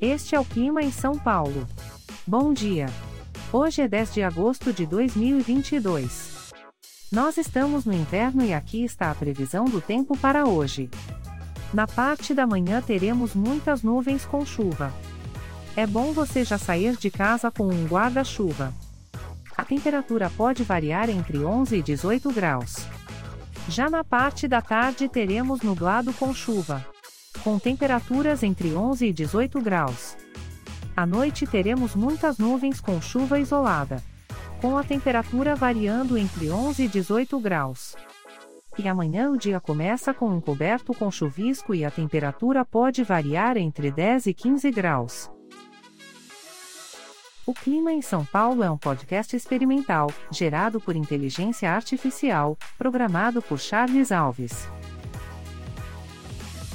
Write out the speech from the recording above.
Este é o clima em São Paulo. Bom dia. Hoje é 10 de agosto de 2022. Nós estamos no inverno e aqui está a previsão do tempo para hoje. Na parte da manhã teremos muitas nuvens com chuva. É bom você já sair de casa com um guarda-chuva. A temperatura pode variar entre 11 e 18 graus. Já na parte da tarde teremos nublado com chuva com temperaturas entre 11 e 18 graus. À noite teremos muitas nuvens com chuva isolada. Com a temperatura variando entre 11 e 18 graus. E amanhã o dia começa com um coberto com chuvisco e a temperatura pode variar entre 10 e 15 graus. O Clima em São Paulo é um podcast experimental, gerado por inteligência artificial, programado por Charles Alves.